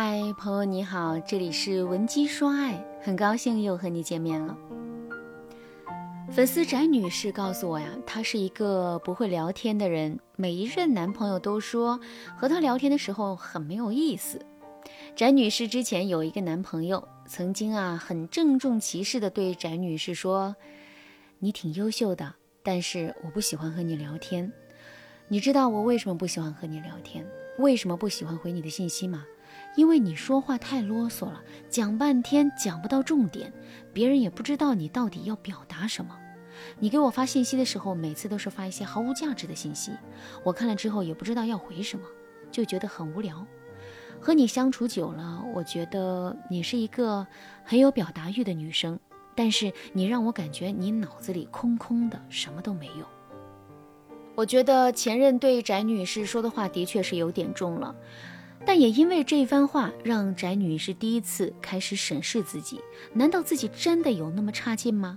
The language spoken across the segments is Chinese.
嗨，朋友你好，这里是文姬说爱，很高兴又和你见面了。粉丝翟女士告诉我呀，她是一个不会聊天的人，每一任男朋友都说和她聊天的时候很没有意思。翟女士之前有一个男朋友，曾经啊很郑重其事的对翟女士说：“你挺优秀的，但是我不喜欢和你聊天。你知道我为什么不喜欢和你聊天？为什么不喜欢回你的信息吗？”因为你说话太啰嗦了，讲半天讲不到重点，别人也不知道你到底要表达什么。你给我发信息的时候，每次都是发一些毫无价值的信息，我看了之后也不知道要回什么，就觉得很无聊。和你相处久了，我觉得你是一个很有表达欲的女生，但是你让我感觉你脑子里空空的，什么都没有。我觉得前任对翟女士说的话的确是有点重了。但也因为这番话，让翟女士第一次开始审视自己：难道自己真的有那么差劲吗？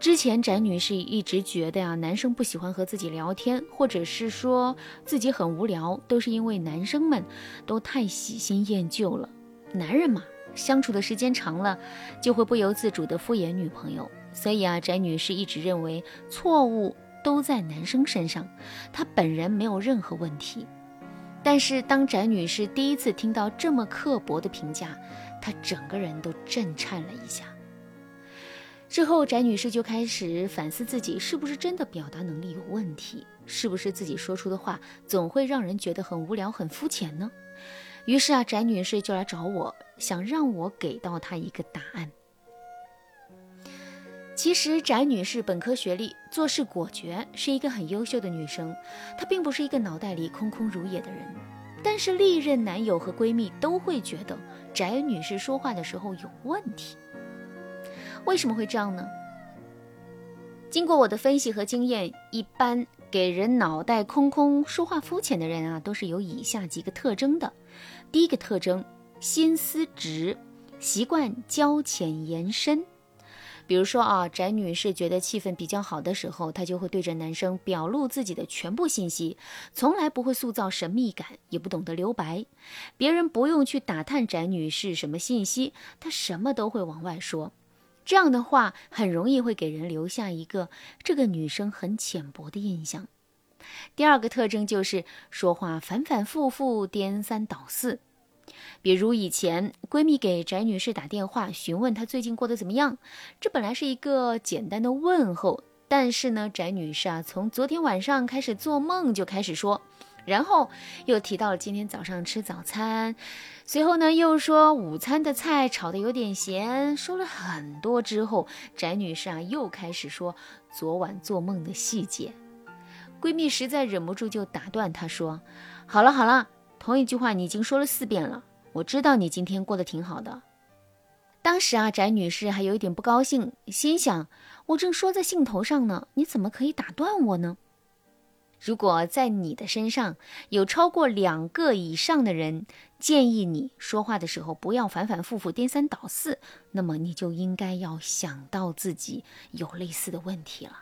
之前翟女士一直觉得呀，男生不喜欢和自己聊天，或者是说自己很无聊，都是因为男生们都太喜新厌旧了。男人嘛，相处的时间长了，就会不由自主的敷衍女朋友。所以啊，翟女士一直认为错误都在男生身上，她本人没有任何问题。但是，当翟女士第一次听到这么刻薄的评价，她整个人都震颤了一下。之后，翟女士就开始反思自己是不是真的表达能力有问题，是不是自己说出的话总会让人觉得很无聊、很肤浅呢？于是啊，翟女士就来找我，想让我给到她一个答案。其实，翟女士本科学历，做事果决，是一个很优秀的女生。她并不是一个脑袋里空空如也的人。但是，历任男友和闺蜜都会觉得翟女士说话的时候有问题。为什么会这样呢？经过我的分析和经验，一般给人脑袋空空、说话肤浅的人啊，都是有以下几个特征的。第一个特征，心思直，习惯交浅言深。比如说啊，翟女士觉得气氛比较好的时候，她就会对着男生表露自己的全部信息，从来不会塑造神秘感，也不懂得留白。别人不用去打探翟女士什么信息，她什么都会往外说。这样的话，很容易会给人留下一个这个女生很浅薄的印象。第二个特征就是说话反反复复，颠三倒四。比如以前闺蜜给翟女士打电话询问她最近过得怎么样，这本来是一个简单的问候，但是呢，翟女士啊从昨天晚上开始做梦就开始说，然后又提到了今天早上吃早餐，随后呢又说午餐的菜炒的有点咸，说了很多之后，翟女士啊又开始说昨晚做梦的细节，闺蜜实在忍不住就打断她说：“好了好了。”同一句话你已经说了四遍了，我知道你今天过得挺好的。当时啊，翟女士还有一点不高兴，心想：我正说在兴头上呢，你怎么可以打断我呢？如果在你的身上有超过两个以上的人建议你说话的时候不要反反复复、颠三倒四，那么你就应该要想到自己有类似的问题了。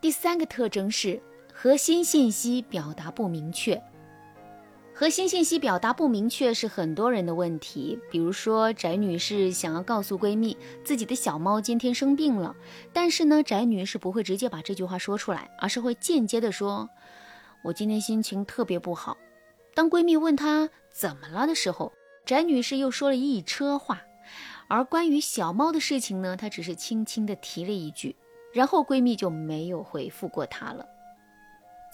第三个特征是核心信息表达不明确。核心信息表达不明确是很多人的问题。比如说，翟女士想要告诉闺蜜自己的小猫今天生病了，但是呢，翟女士不会直接把这句话说出来，而是会间接的说：“我今天心情特别不好。”当闺蜜问她怎么了的时候，翟女士又说了一车话。而关于小猫的事情呢，她只是轻轻的提了一句，然后闺蜜就没有回复过她了。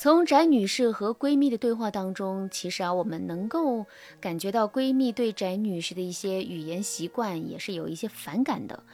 从翟女士和闺蜜的对话当中，其实啊，我们能够感觉到闺蜜对翟女士的一些语言习惯也是有一些反感的。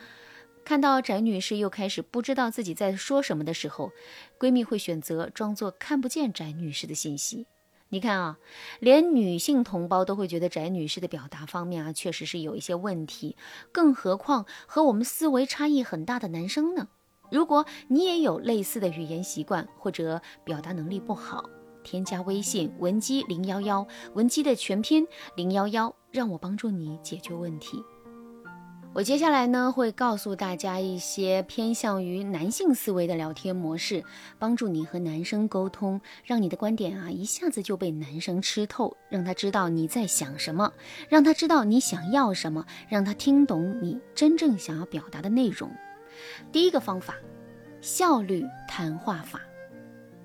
看到翟女士又开始不知道自己在说什么的时候，闺蜜会选择装作看不见翟女士的信息。你看啊，连女性同胞都会觉得翟女士的表达方面啊，确实是有一些问题，更何况和我们思维差异很大的男生呢？如果你也有类似的语言习惯或者表达能力不好，添加微信文姬零幺幺，文姬的全拼零幺幺，让我帮助你解决问题。我接下来呢会告诉大家一些偏向于男性思维的聊天模式，帮助你和男生沟通，让你的观点啊一下子就被男生吃透，让他知道你在想什么，让他知道你想要什么，让他听懂你真正想要表达的内容。第一个方法，效率谈话法。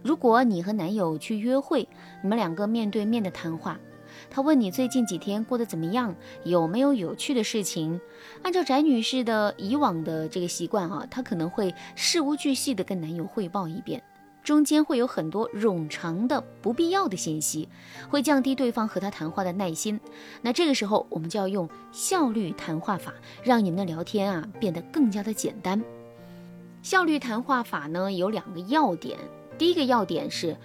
如果你和男友去约会，你们两个面对面的谈话。他问你最近几天过得怎么样，有没有有趣的事情？按照翟女士的以往的这个习惯啊，她可能会事无巨细的跟男友汇报一遍，中间会有很多冗长的不必要的信息，会降低对方和他谈话的耐心。那这个时候，我们就要用效率谈话法，让你们的聊天啊变得更加的简单。效率谈话法呢有两个要点，第一个要点是。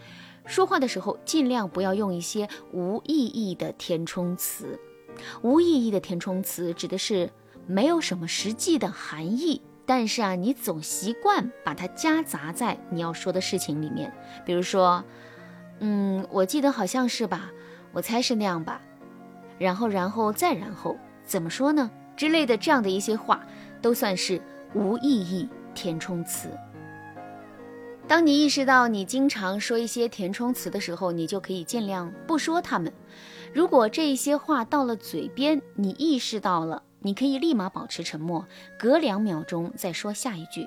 说话的时候，尽量不要用一些无意义的填充词。无意义的填充词指的是没有什么实际的含义，但是啊，你总习惯把它夹杂在你要说的事情里面。比如说，嗯，我记得好像是吧，我猜是那样吧。然后，然后再然后，怎么说呢？之类的这样的一些话，都算是无意义填充词。当你意识到你经常说一些填充词的时候，你就可以尽量不说它们。如果这一些话到了嘴边，你意识到了，你可以立马保持沉默，隔两秒钟再说下一句。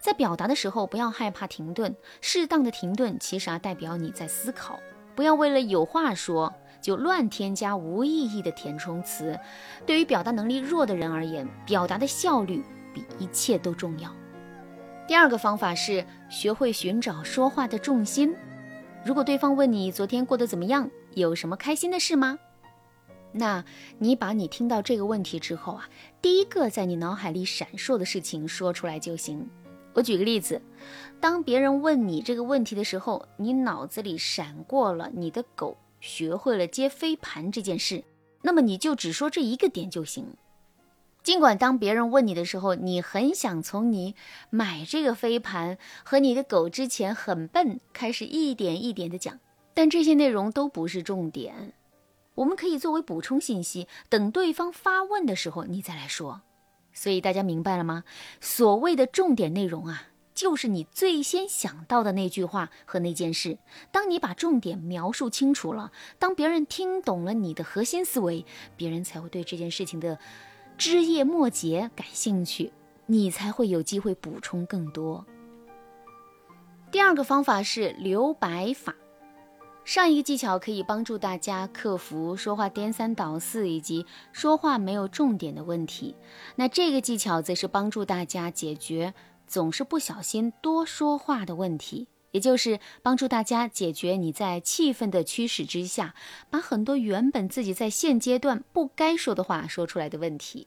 在表达的时候，不要害怕停顿，适当的停顿其实啊代表你在思考。不要为了有话说就乱添加无意义的填充词。对于表达能力弱的人而言，表达的效率比一切都重要。第二个方法是学会寻找说话的重心。如果对方问你昨天过得怎么样，有什么开心的事吗？那你把你听到这个问题之后啊，第一个在你脑海里闪烁的事情说出来就行。我举个例子，当别人问你这个问题的时候，你脑子里闪过了你的狗学会了接飞盘这件事，那么你就只说这一个点就行。尽管当别人问你的时候，你很想从你买这个飞盘和你的狗之前很笨开始一点一点的讲，但这些内容都不是重点。我们可以作为补充信息，等对方发问的时候你再来说。所以大家明白了吗？所谓的重点内容啊，就是你最先想到的那句话和那件事。当你把重点描述清楚了，当别人听懂了你的核心思维，别人才会对这件事情的。枝叶末节感兴趣，你才会有机会补充更多。第二个方法是留白法，上一个技巧可以帮助大家克服说话颠三倒四以及说话没有重点的问题。那这个技巧则是帮助大家解决总是不小心多说话的问题。也就是帮助大家解决你在气氛的驱使之下，把很多原本自己在现阶段不该说的话说出来的问题。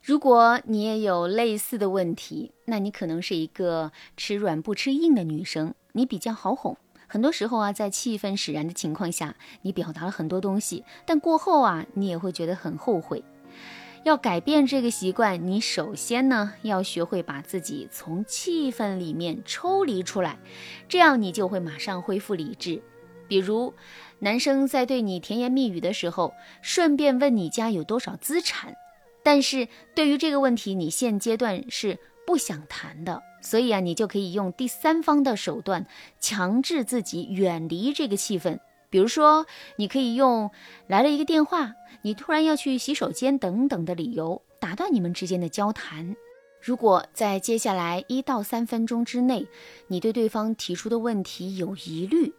如果你也有类似的问题，那你可能是一个吃软不吃硬的女生，你比较好哄。很多时候啊，在气氛使然的情况下，你表达了很多东西，但过后啊，你也会觉得很后悔。要改变这个习惯，你首先呢要学会把自己从气氛里面抽离出来，这样你就会马上恢复理智。比如，男生在对你甜言蜜语的时候，顺便问你家有多少资产，但是对于这个问题，你现阶段是不想谈的，所以啊，你就可以用第三方的手段，强制自己远离这个气氛。比如说，你可以用来了一个电话，你突然要去洗手间等等的理由打断你们之间的交谈。如果在接下来一到三分钟之内，你对对方提出的问题有疑虑，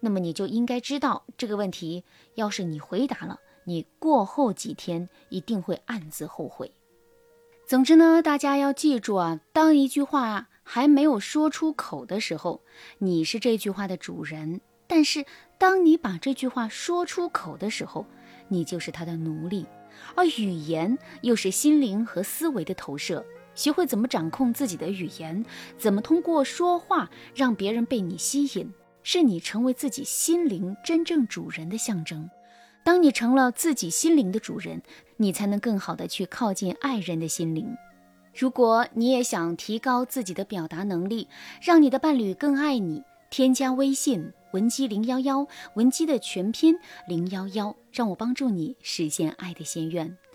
那么你就应该知道这个问题，要是你回答了，你过后几天一定会暗自后悔。总之呢，大家要记住啊，当一句话还没有说出口的时候，你是这句话的主人。但是，当你把这句话说出口的时候，你就是他的奴隶。而语言又是心灵和思维的投射。学会怎么掌控自己的语言，怎么通过说话让别人被你吸引，是你成为自己心灵真正主人的象征。当你成了自己心灵的主人，你才能更好的去靠近爱人的心灵。如果你也想提高自己的表达能力，让你的伴侣更爱你，添加微信。文姬零幺幺，文姬的全拼零幺幺，让我帮助你实现爱的心愿。